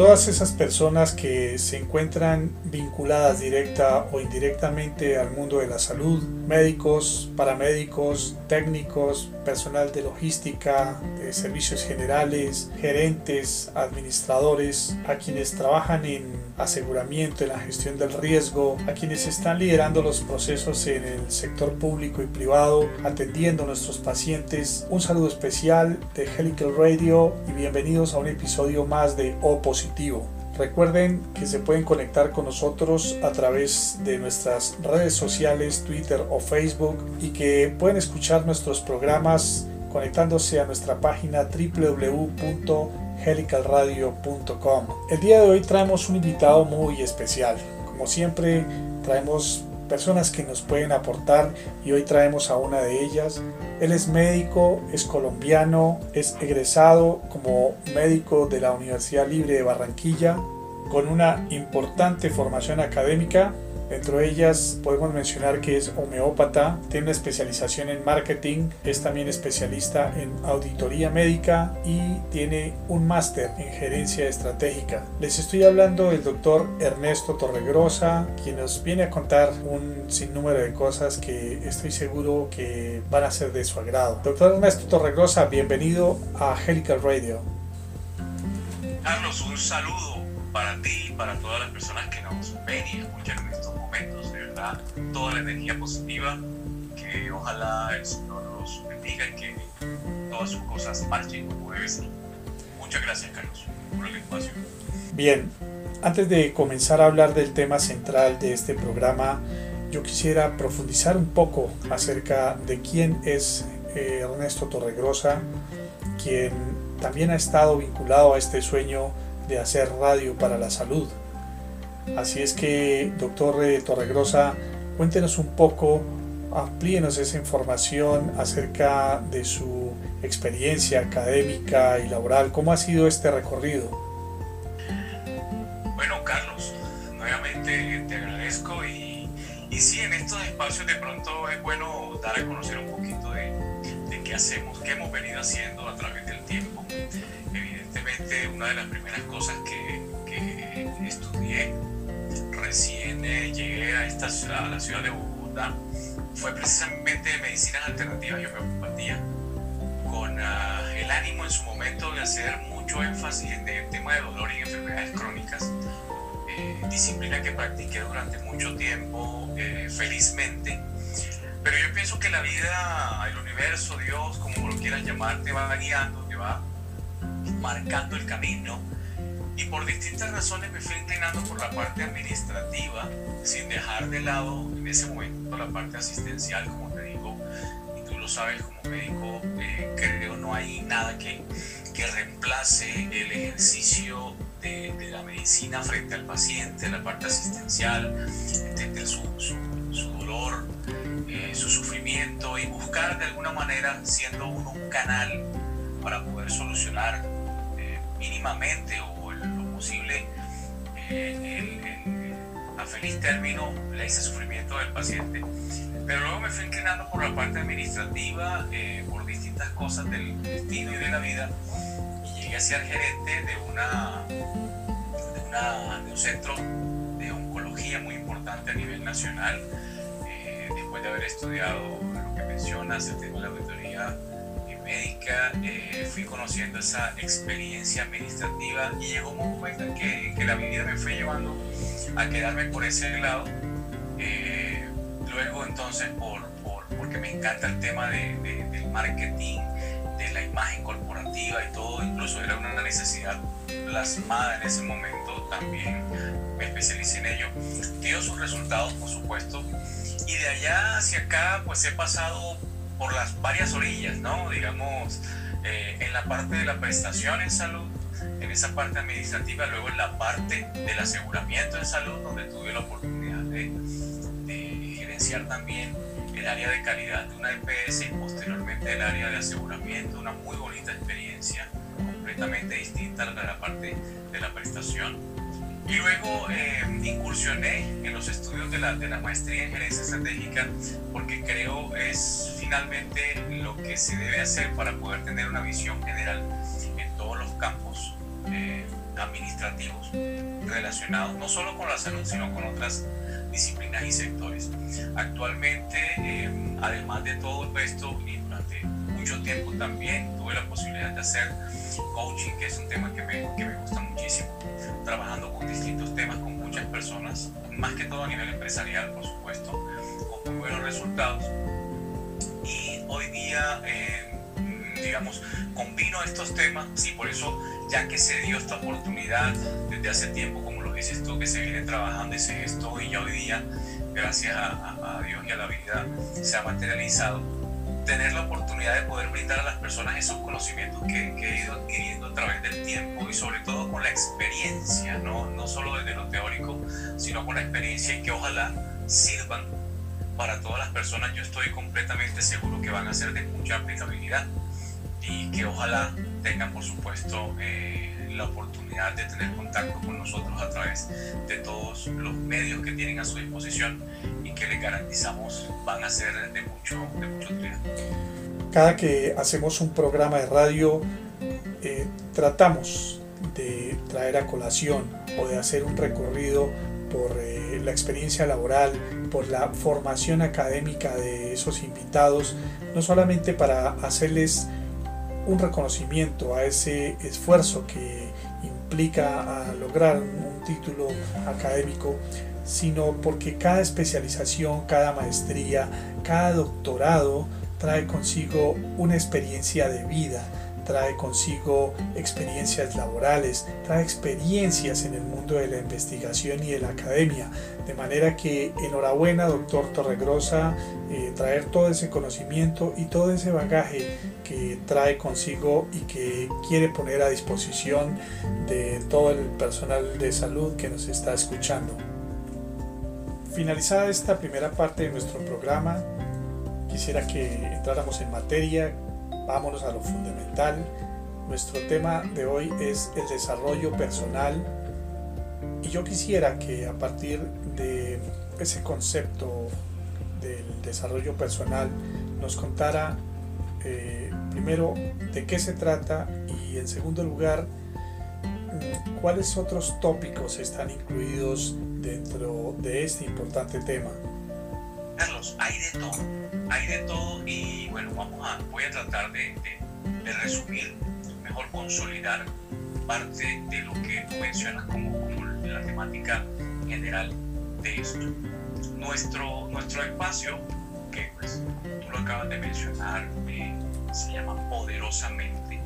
todas esas personas que se encuentran vinculadas directa o indirectamente al mundo de la salud, médicos, paramédicos, técnicos, personal de logística, de servicios generales, gerentes, administradores, a quienes trabajan en aseguramiento, en la gestión del riesgo, a quienes están liderando los procesos en el sector público y privado, atendiendo a nuestros pacientes. Un saludo especial de Helical Radio y bienvenidos a un episodio más de O Positivo. Recuerden que se pueden conectar con nosotros a través de nuestras redes sociales, Twitter o Facebook y que pueden escuchar nuestros programas conectándose a nuestra página www.helicalradio.com. El día de hoy traemos un invitado muy especial. Como siempre, traemos personas que nos pueden aportar y hoy traemos a una de ellas. Él es médico, es colombiano, es egresado como médico de la Universidad Libre de Barranquilla con una importante formación académica Dentro de ellas podemos mencionar que es homeópata, tiene una especialización en marketing, es también especialista en auditoría médica y tiene un máster en gerencia estratégica. Les estoy hablando del doctor Ernesto Torregrosa, quien nos viene a contar un sinnúmero de cosas que estoy seguro que van a ser de su agrado. Doctor Ernesto Torregrosa, bienvenido a Helical Radio. Carlos, un saludo para ti y para todas las personas que nos ven y escuchan toda la energía positiva, que ojalá el Señor los bendiga y que todas sus cosas marchen como debe ser. Muchas gracias, Carlos, por el espacio. Bien, antes de comenzar a hablar del tema central de este programa, yo quisiera profundizar un poco acerca de quién es eh, Ernesto Torregrosa, quien también ha estado vinculado a este sueño de hacer radio para la salud. Así es que, doctor eh, Torregrosa, cuéntenos un poco, amplíenos esa información acerca de su experiencia académica y laboral. ¿Cómo ha sido este recorrido? Bueno, Carlos, nuevamente te agradezco y, y sí, en estos espacios de pronto es bueno dar a conocer un poquito de, de qué hacemos, qué hemos venido haciendo a través del Evidentemente, una de las primeras cosas que, que estudié recién eh, llegué a, esta ciudad, a la ciudad de Bogotá fue precisamente medicinas alternativas y homeopatía, con ah, el ánimo en su momento de hacer mucho énfasis en el tema de dolor y enfermedades crónicas, eh, disciplina que practiqué durante mucho tiempo, eh, felizmente. Pero yo pienso que la vida, el universo, Dios, como lo quieras llamar, te va guiando, te va marcando el camino y por distintas razones me fui inclinando por la parte administrativa, sin dejar de lado en ese momento la parte asistencial, como te digo, y tú lo sabes como médico, eh, creo no hay nada que, que reemplace el ejercicio de, de, la medicina frente al paciente, la parte asistencial, entender su, su, su dolor, eh, su sufrimiento y buscar de alguna manera, siendo uno un canal para poder solucionar mínimamente o posible eh, a feliz término ese sufrimiento del paciente. Pero luego me fui inclinando por la parte administrativa, eh, por distintas cosas del destino y de la vida, y llegué a ser gerente de, una, de un centro de oncología muy importante a nivel nacional, eh, después de haber estudiado lo que mencionas, el tema de la auditoría médica, eh, fui conociendo esa experiencia administrativa y llegó un momento en que, que la vida me fue llevando a quedarme por ese lado. Eh, luego entonces por, por, porque me encanta el tema de, del marketing, de la imagen corporativa y todo, incluso era una necesidad plasmada en ese momento, también me especialicé en ello. Dio sus resultados, por supuesto, y de allá hacia acá pues he pasado por las varias orillas, ¿no? Digamos, eh, en la parte de la prestación en salud, en esa parte administrativa, luego en la parte del aseguramiento en salud, donde tuve la oportunidad de, de gerenciar también el área de calidad de una EPS y posteriormente el área de aseguramiento, una muy bonita experiencia, completamente distinta a la parte de la prestación y luego eh, incursioné en los estudios de la, de la maestría en gerencia estratégica porque creo es finalmente lo que se debe hacer para poder tener una visión general en todos los campos, eh, administrativos relacionados no solo con la salud, sino con otras disciplinas y sectores. Actualmente, em, además de todo el resto, y durante mucho tiempo también tuve la posibilidad de hacer coaching, que es un tema que me, que me gusta muchísimo, trabajando con distintos temas con muchas personas, más que todo a nivel empresarial, por supuesto, con muy buenos resultados. Y hoy día, em, digamos, combino estos temas y por eso, ya que se dio esta oportunidad desde hace tiempo, como lo dices tú, que se viene trabajando ese gesto y ya hoy día, gracias a, a Dios y a la vida, se ha materializado, tener la oportunidad de poder brindar a las personas esos conocimientos que, he ido adquiriendo a través del tiempo y sobre todo con la experiencia, no, no solo desde lo teórico, sino con la experiencia y que ojalá sirvan para todas las personas. Yo estoy completamente seguro que van a ser de mucha aplicabilidad y que ojalá tengan, por supuesto, eh, la oportunidad de tener contacto con nosotros a través de todos los medios que tienen a su disposición y que les garantizamos van a ser de mucho, de mucho utilidad. Cada que hacemos un programa de radio, eh, tratamos de traer a colación o de hacer un recorrido por eh, la experiencia laboral, por la formación académica de esos invitados, no solamente para hacerles un reconocimiento a ese esfuerzo que implica lograr un título académico, sino porque cada especialización, cada maestría, cada doctorado trae consigo una experiencia de vida, trae consigo experiencias laborales, trae experiencias en el mundo de la investigación y de la academia. De manera que enhorabuena, doctor Torregrosa, eh, traer todo ese conocimiento y todo ese bagaje que trae consigo y que quiere poner a disposición de todo el personal de salud que nos está escuchando. Finalizada esta primera parte de nuestro programa, quisiera que entráramos en materia vámonos a lo fundamental. Nuestro tema de hoy es el desarrollo personal y yo quisiera que a partir de ese concepto del desarrollo personal nos contara eh, primero de qué se trata y en segundo lugar mm, cuáles otros tópicos están incluidos dentro de este importante tema. Carlos, hay de todo, hay de todo y bueno, vamos a, voy a tratar de, de, resumir, mejor consolidar parte de lo que tú mencionas como, como la temática general de esto. Nuestro, nuestro espacio, que pues, tú lo acabas de mencionar, eh, se llama Poderosamente,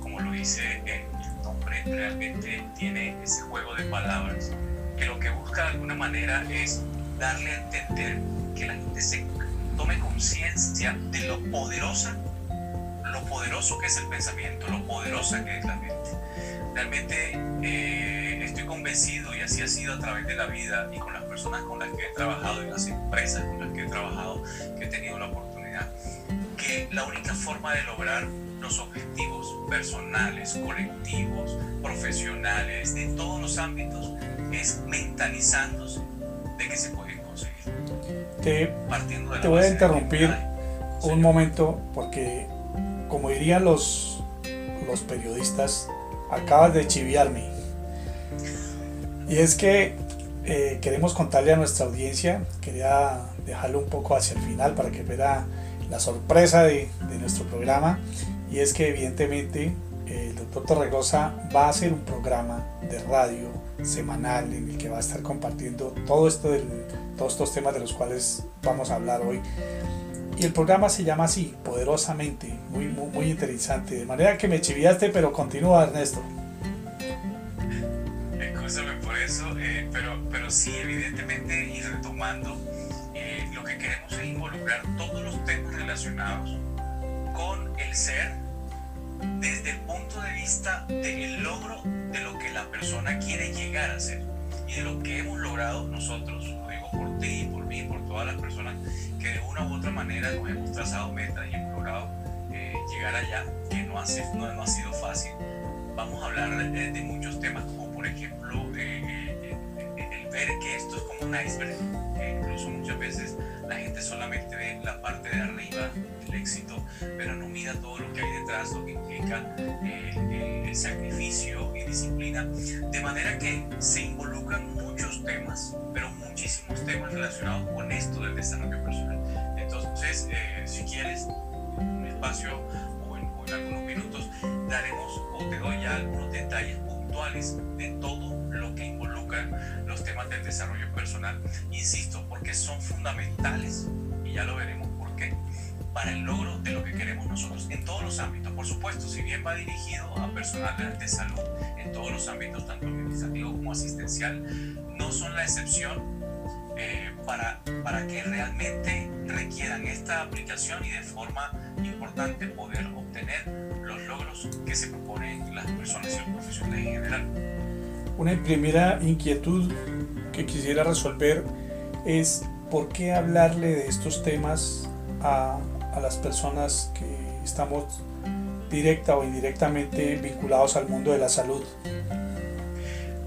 como lo dice el nombre, realmente tiene ese juego de palabras que lo que busca de alguna manera es darle a entender que la gente se tome conciencia de lo poderosa, lo poderoso que es el pensamiento, lo poderosa que es la mente. Realmente eh, estoy convencido y así ha sido a través de la vida y con las personas con las que he trabajado y las empresas con las que he trabajado, que he tenido la oportunidad, que la única forma de lograr los objetivos personales, colectivos, profesionales, de todos los ámbitos, es mentalizándose de que se puede te, voy a interrumpir un momento porque, como dirían los, los periodistas, acabas de chiviarme. Y es que eh, queremos contarle a nuestra audiencia, quería dejarlo un poco hacia el final para que vea la sorpresa de, de nuestro programa. Y es que evidentemente el doctor Torregosa va a hacer un programa de radio semanal en el que va a estar compartiendo todo esto del todos estos temas de los cuales vamos a hablar hoy. Y el programa se llama así, poderosamente, muy, muy, interesante. De manera que me chiviaste, pero continúa Ernesto. Escúchame por eso, eh, pero, pero sí, evidentemente, y retomando, eh, lo que queremos es involucrar todos los temas relacionados con el ser desde el punto de vista del logro de lo que la persona quiere llegar a ser y de lo que hemos logrado nosotros por ti, por mí, por todas las personas que de una u otra manera nos hemos trazado metas y hemos logrado eh, llegar allá, que no ha, no, no ha sido fácil. Vamos a hablar de, muchos temas, como por ejemplo eh, eh, el ver que esto es como un iceberg, incluso muchas veces la gente solamente ve la parte de arriba del éxito, pero no mira todo lo que hay detrás, lo que implica eh, el, sacrificio y disciplina, de manera que se involucran muchos temas, pero muchísimos temas relacionados con esto del desarrollo personal. Entonces, eh, si quieres un espacio o en, o en algunos minutos, daremos o te doy ya algunos detalles puntuales de todo lo que involucra los temas del desarrollo personal, insisto, porque son fundamentales y ya lo veremos por qué, para el logro de lo que queremos nosotros en todos los ámbitos. Por supuesto, si bien va dirigido a personal de salud en todos los ámbitos, tanto administrativo como asistencial, no son la excepción eh, para, para que realmente requieran esta aplicación y de forma importante poder obtener los logros que se proponen las personas y los profesionales en general. Una primera inquietud que quisiera resolver es por qué hablarle de estos temas a, a las personas que estamos directa o indirectamente vinculados al mundo de la salud.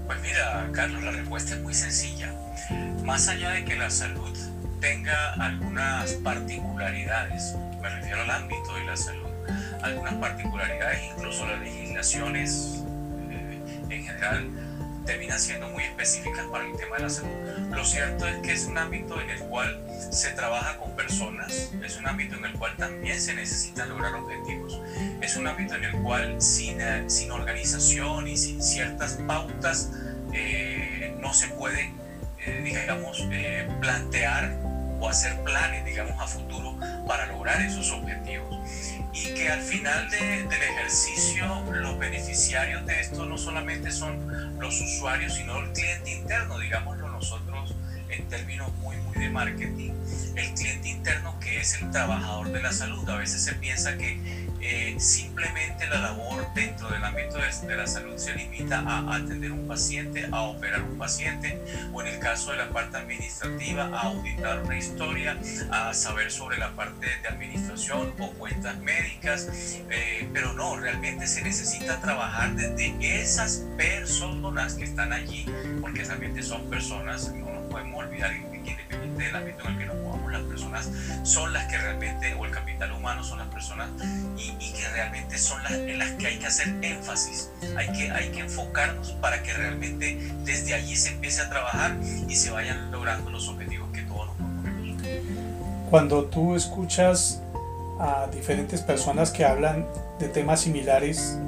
Pues mira, Carlos, la respuesta es muy sencilla. Más allá de que la salud tenga algunas particularidades, me refiero al ámbito de la salud, algunas particularidades, incluso las legislaciones eh, en general terminan siendo muy específicas para el tema de la salud. Lo cierto es que es un ámbito en el cual se trabaja con personas, es un ámbito en el cual también se necesitan lograr objetivos, es un ámbito en el cual sin, eh, sin organización y sin ciertas pautas eh, no se puede, eh, digamos, plantear o hacer planes, digamos, a futuro para lograr esos objetivos y que al final de, del ejercicio los beneficiarios de esto no solamente son los usuarios, sino el cliente interno, digámoslo nosotros en términos muy, muy de marketing, el cliente interno que es el trabajador de la salud. A veces se piensa que eh, simplemente la labor dentro del ámbito de, la salud se limita a atender un paciente, a operar un paciente, o en el caso de la parte administrativa, a auditar una historia, a saber sobre la parte de administración o cuentas médicas, eh, pero no, realmente se necesita trabajar desde esas personas que están allí, porque realmente son personas, no podemos olvidar independiente del ámbito en el que nos movamos, las personas son las que realmente, o el capital humano son las personas y, que realmente son las en las que hay que hacer énfasis, hay que, hay que enfocarnos para que realmente desde allí se empiece a trabajar y se vayan logrando los objetivos que todos nos proponemos. Cuando tú escuchas a diferentes personas que hablan de temas similares,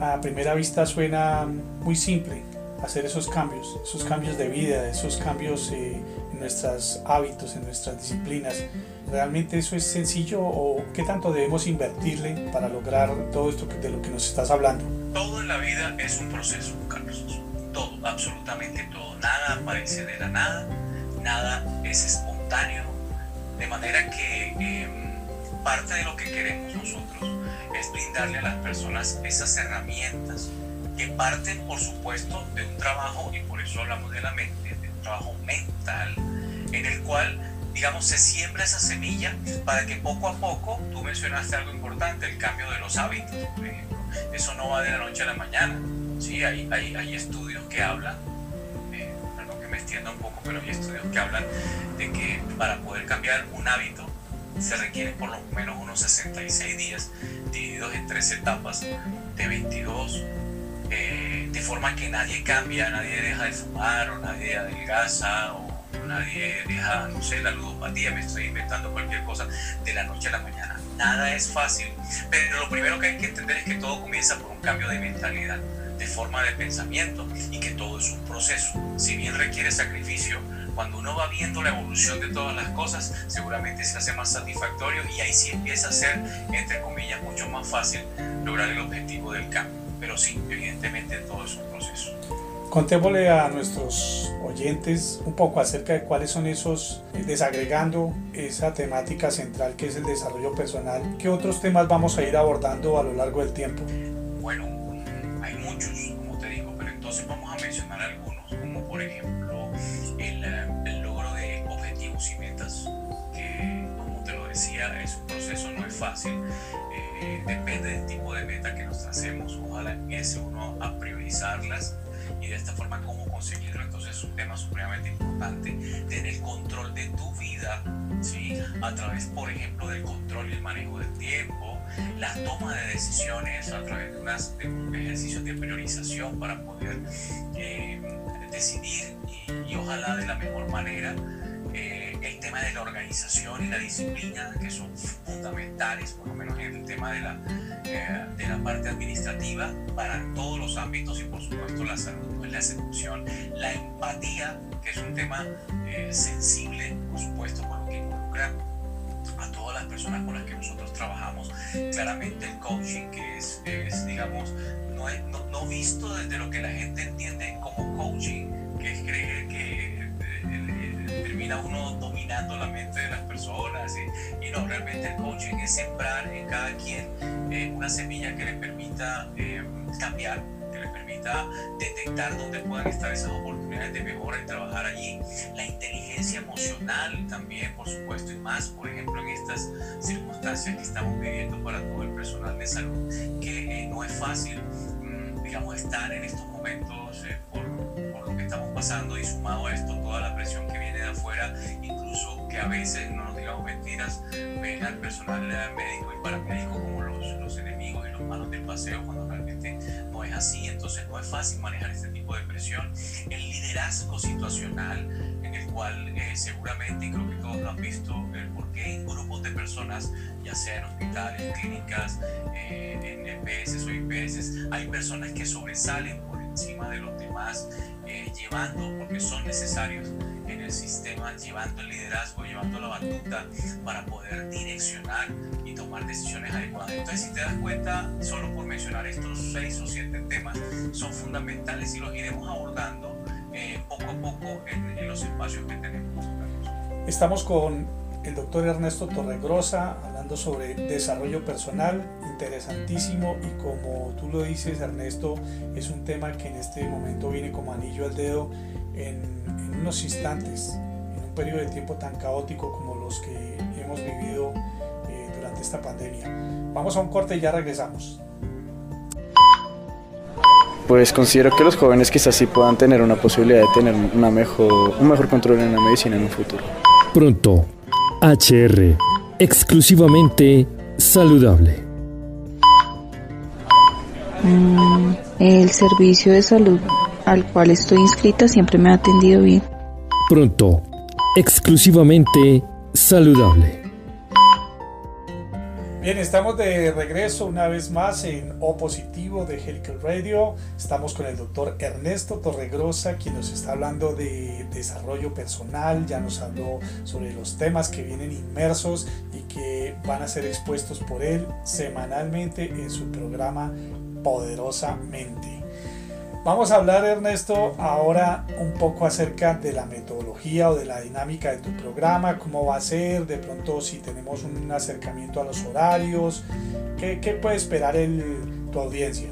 a primera vista suena muy simple hacer esos cambios, esos cambios de vida, esos cambios eh, en nuestros hábitos, en nuestras disciplinas. ¿Realmente eso es sencillo o qué tanto debemos invertirle para lograr todo esto de lo que nos estás hablando? Todo en la vida es un proceso, Carlos. Todo, absolutamente todo. Nada aparece de la nada, nada es espontáneo. De manera que em, parte de lo que queremos nosotros es brindarle a las personas esas herramientas que parten, por supuesto, de un trabajo, y por eso hablamos de la mente, de un trabajo mental, en el cual digamos, se siembra esa semilla para que poco a poco, tú mencionaste algo importante, el cambio de los hábitos, por ejemplo. Eso no va de la noche a la mañana. Sí, hay, hay, hay estudios que hablan, eh, perdón que me extienda un poco, pero hay estudios que hablan de que para poder cambiar un hábito se requieren por lo menos unos 66 días divididos en tres etapas de 22, eh, de forma que nadie cambia, nadie deja de fumar o nadie adelgaza o nadie deja, no sé, la ludopatía, me estoy inventando cualquier cosa de la noche a la mañana. Nada es fácil, pero lo primero que hay que entender es que todo comienza por un cambio de mentalidad, de forma de pensamiento y que todo es un proceso. Si bien requiere sacrificio, cuando uno va viendo la evolución de todas las cosas, seguramente se hace más satisfactorio y ahí sí empieza a ser, entre comillas, mucho más fácil lograr el objetivo del cambio. Pero sí, evidentemente todo es un proceso. Contémosle a nuestros oyentes un poco acerca de cuáles son esos, eh, desagregando esa temática central que es el desarrollo personal, qué otros temas vamos a ir abordando a lo largo del tiempo. Bueno, hay muchos, como te digo, pero entonces vamos a mencionar algunos, como por ejemplo el, eh, el logro de objetivos y metas, que como te lo decía, es un proceso, no es fácil, eh, depende del tipo de meta que nos tracemos, ojalá empiece uno a priorizarlas y de esta forma cómo conseguirlo. Entonces es un tema supremamente importante, tener control de tu vida, ¿sí? a través, por ejemplo, del control y el manejo del tiempo, la toma de decisiones a través de, unas, un ejercicio de priorización para poder eh, decidir y, y, ojalá de la mejor manera. Eh, el tema de la organización y la disciplina, que son fundamentales, por lo menos en el tema de la, eh, de la parte administrativa, para todos los ámbitos y por supuesto la salud, pues la seducción, la empatía, que es un tema eh, sensible, por supuesto, por lo que involucra a todas las personas con las que nosotros trabajamos. Claramente el coaching, que es, es digamos, no, es, no, no visto desde lo que la gente entiende como coaching, que es creer que termina uno dominando la mente de las personas y, y no, realmente el coaching es sembrar en cada quien eh, una semilla que le permita eh, cambiar, que le permita detectar dónde puedan estar esas oportunidades de mejora y trabajar allí. La inteligencia emocional también, por supuesto, y más, por ejemplo, en estas circunstancias que estamos viviendo para todo el personal de salud, que eh, no es fácil, mmm, digamos, estar en estos momentos pasando y sumado a esto toda la presión que viene de afuera, incluso que a veces, no nos digamos mentiras, ven al personal médico y paramédico como los, los enemigos y los malos del paseo cuando realmente no es así, entonces no es fácil manejar este tipo de presión. El liderazgo situacional en el cual eh, seguramente, y creo que todos lo han visto, el por qué en grupos de personas, ya sea en hospitales, clínicas, eh, en EPS o IPS, hay personas que sobresalen por encima de los demás, eh, llevando, porque son necesarios en el sistema, llevando el liderazgo, llevando la batuta para poder direccionar y tomar decisiones adecuadas. Entonces, si te das cuenta, solo por mencionar estos seis o siete temas, son fundamentales y los iremos abordando eh, poco a poco en, en los espacios que tenemos. Estamos con el doctor Ernesto Torregrosa hablando sobre desarrollo personal, interesantísimo y como tú lo dices Ernesto, es un tema que en este momento viene como anillo al dedo en, en unos instantes, en un periodo de tiempo tan caótico como los que hemos vivido eh, durante esta pandemia. Vamos a un corte y ya regresamos. Pues considero que los jóvenes quizás sí puedan tener una posibilidad de tener una mejor, un mejor control en la medicina en un futuro. Pronto, HR, exclusivamente saludable. Mm, el servicio de salud al cual estoy inscrita siempre me ha atendido bien. Pronto, exclusivamente saludable. Bien, estamos de regreso una vez más en O Positivo de Helical Radio. Estamos con el doctor Ernesto Torregrosa, quien nos está hablando de desarrollo personal, ya nos habló sobre los temas que vienen inmersos y que van a ser expuestos por él semanalmente en su programa Poderosamente. Vamos a hablar, Ernesto, ahora un poco acerca de la metodología o de la dinámica de tu programa, cómo va a ser, de pronto si tenemos un acercamiento a los horarios, ¿qué, qué puede esperar el, tu audiencia?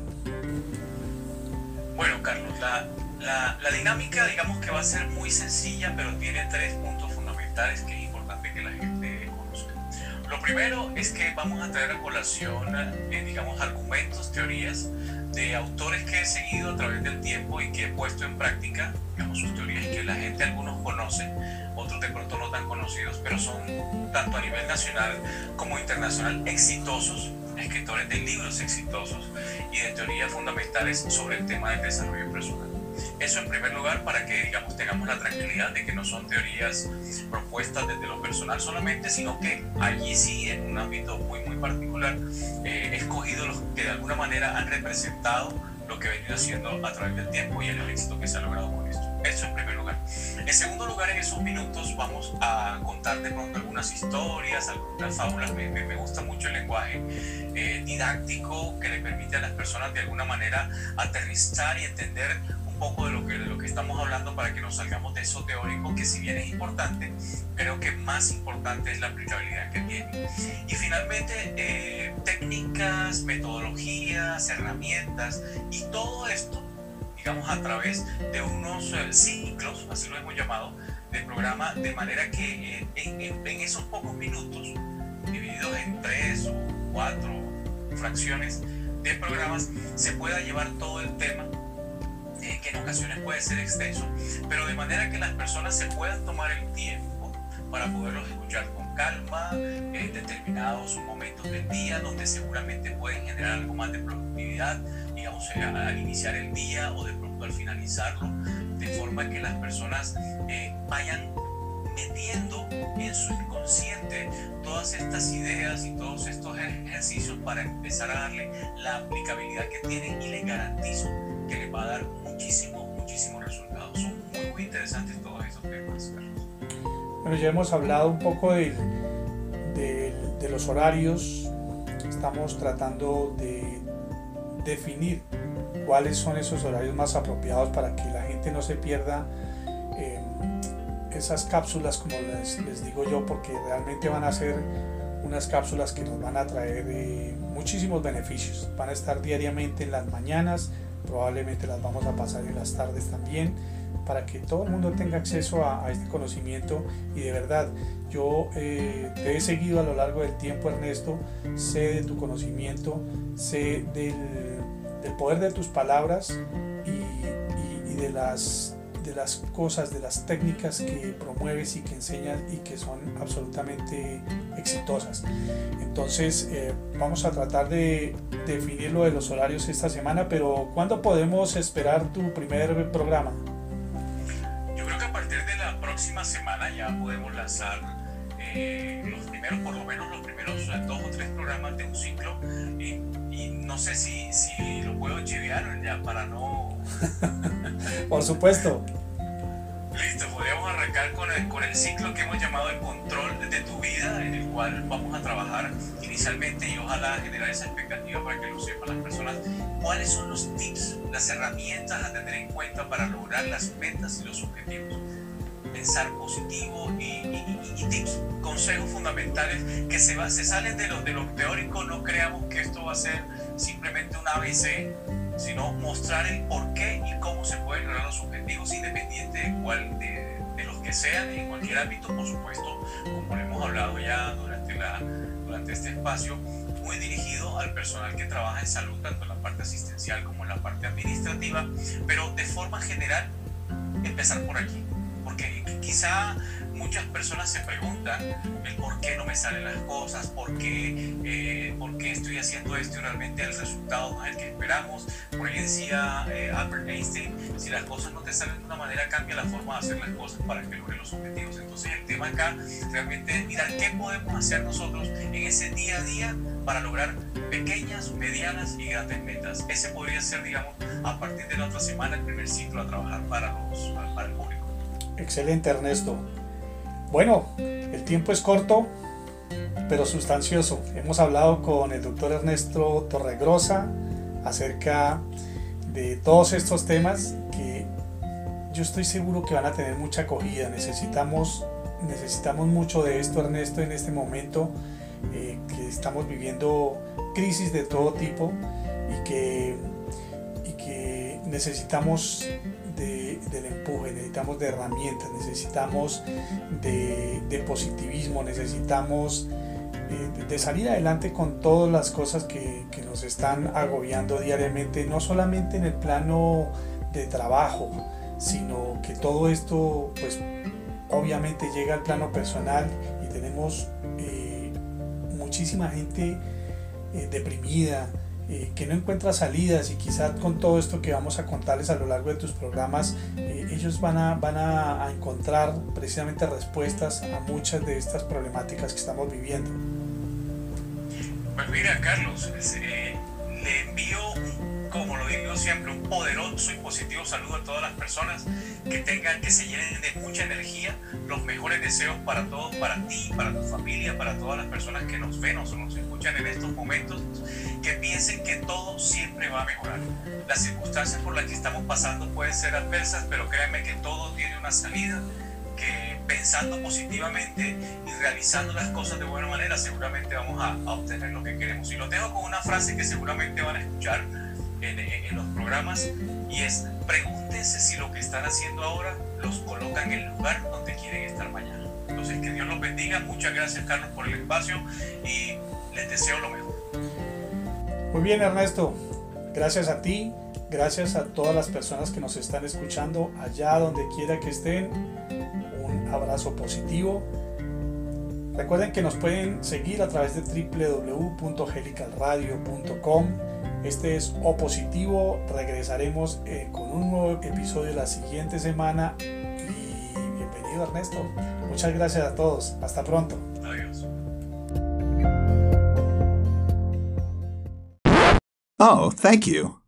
Bueno, Carlos, la, la, la, dinámica digamos que va a ser muy sencilla, pero tiene tres puntos fundamentales que Lo primero es que vamos a traer a colación, eh, digamos, argumentos, teorías, de autores que he seguido a través del tiempo y que he puesto en práctica, digamos, sus teorías que la gente algunos conoce, otros de pronto no tan conocidos, pero son tanto a nivel nacional como internacional exitosos, escritores de libros exitosos y de teorías fundamentales sobre el tema del desarrollo personal. Eso en primer lugar para que digamos tengamos la tranquilidad de que no son teorías propuestas desde lo personal solamente, sino que allí sí en un ámbito muy muy particular eh, he escogido los que de alguna manera han representado lo que he venido haciendo a través del tiempo y el éxito que se ha logrado con esto. Eso en primer lugar. En segundo lugar, en esos minutos vamos a contar de pronto algunas historias, algunas fábulas. Me, me, gusta mucho el lenguaje eh, didáctico que le permite a las personas de alguna manera aterrizar y entender poco de lo, que, de lo que estamos hablando para que nos salgamos de eso teórico, que si bien es importante, creo que más importante es la aplicabilidad que tiene. Y finalmente, eh, técnicas, metodologías, herramientas y todo esto, digamos, a través de unos eh, ciclos, así lo hemos llamado, de programa, de manera que eh, en, en, esos pocos minutos, divididos en tres o cuatro fracciones de programas, se pueda llevar todo el tema eh, que en ocasiones puede ser extenso, pero de manera que las personas se puedan tomar el tiempo para poderlos escuchar con calma en determinados momentos del día donde seguramente pueden generar algo más de productividad, digamos, eh, al iniciar el día o de pronto al finalizarlo, de forma que las personas eh, vayan metiendo en su inconsciente todas estas ideas y todos estos ejercicios para empezar a darle la aplicabilidad que tienen y les garantizo que les va a dar muchísimos, muchísimos resultados. Son muy, muy interesantes todos estos temas. Bueno, ya hemos hablado un poco de, de, los horarios, estamos tratando de definir cuáles son esos horarios más apropiados para que la gente no se pierda eh, esas cápsulas, como les, les, digo yo, porque realmente van a ser unas cápsulas que nos van a traer eh, muchísimos beneficios. Van a estar diariamente en las mañanas, probablemente las vamos a pasar en las tardes también para que todo el mundo tenga acceso a, este conocimiento. Y de verdad yo eh, te he seguido a lo largo del tiempo Ernesto, sé de tu conocimiento, sé del, poder de tus palabras y, de, las, de las cosas, de las técnicas que promueves y que enseñas y que son absolutamente exitosas. Entonces eh, vamos a tratar de definir lo de los horarios esta semana, pero ¿cuándo podemos esperar tu primer programa? próxima semana ya podemos lanzar eh, los primeros, por lo menos los primeros dos o tres programas de un ciclo. Y, no sé si, si lo puedo chivear ya para no. por supuesto. Listo, podríamos arrancar con el, con el ciclo que hemos llamado el control de tu vida, en el cual vamos a trabajar inicialmente y ojalá generar esa expectativa para que lo sepan las personas. ¿Cuáles son los tips, las herramientas a tener en cuenta para lograr las metas y los objetivos? pensar positivo y, tips, consejos fundamentales que se, va, se salen de lo, de lo teórico. No creamos que esto va a ser simplemente un ABC, sino mostrar el por qué y cómo se pueden lograr los objetivos independiente de cuál de, de los que sean, en cualquier ámbito, por supuesto, como hemos hablado ya durante, la, durante este espacio, muy dirigido al personal que trabaja en salud, tanto en la parte asistencial como en la parte administrativa, pero de forma general, empezar por aquí porque quizá muchas personas se preguntan el por qué no me salen las cosas, por qué, eh, por qué estoy haciendo esto y realmente el resultado no es el que esperamos. Por ahí decía eh, Albert Einstein, si las cosas no te salen de una manera, cambia la forma de hacer las cosas para que logres los objetivos. Entonces el tema acá realmente es mirar qué podemos hacer nosotros en ese día a día para lograr pequeñas, medianas y grandes metas. Ese podría ser, digamos, a partir de la otra semana el primer ciclo a trabajar para, los, para el público. Excelente, Ernesto. Bueno, el tiempo es corto, pero sustancioso. Hemos hablado con el doctor Ernesto Torregrosa acerca de todos estos temas que yo estoy seguro que van a tener mucha acogida. Necesitamos, necesitamos mucho de esto, Ernesto, en este momento eh, que estamos viviendo crisis de todo tipo y que, y que necesitamos del empuje, necesitamos de herramientas, necesitamos de, positivismo, necesitamos eh, de salir adelante con todas las cosas que, nos están agobiando diariamente, no solamente en el plano de trabajo, sino que todo esto pues obviamente llega al plano personal y tenemos eh, muchísima gente eh, deprimida, eh, que no encuentra salidas y quizás con todo esto que vamos a contarles a lo largo de tus programas, eh, ellos van, a, van a, encontrar precisamente respuestas a muchas de estas problemáticas que estamos viviendo. Pues eh, siempre, un poderoso y positivo saludo a todas las personas que tengan, que se llenen de mucha energía, los mejores deseos para todos, para ti, para tu familia, para todas las personas que nos ven o nos escuchan en estos momentos, que piensen que todo siempre va a mejorar. Las circunstancias por las que estamos pasando pueden ser adversas, pero créanme que todo tiene una salida que pensando positivamente y realizando las cosas de buena manera, seguramente vamos a, a obtener lo que queremos. Y lo dejo con una frase que seguramente van a escuchar en, los programas y es pregúntense si lo que están haciendo ahora los colocan en el lugar donde quieren estar mañana. Entonces, que Dios los bendiga. Muchas gracias, Carlos, por el espacio y les deseo lo mejor. Muy bien, Ernesto. Gracias a ti. Gracias a todas las personas que nos están escuchando allá donde quiera que estén. Un abrazo positivo. Recuerden que nos pueden seguir a través de www.helicalradio.com. Este es O Positivo. Regresaremos eh, con un nuevo episodio la siguiente semana. Y bienvenido Ernesto. Muchas gracias a todos. Hasta pronto. Adiós. Oh, thank you.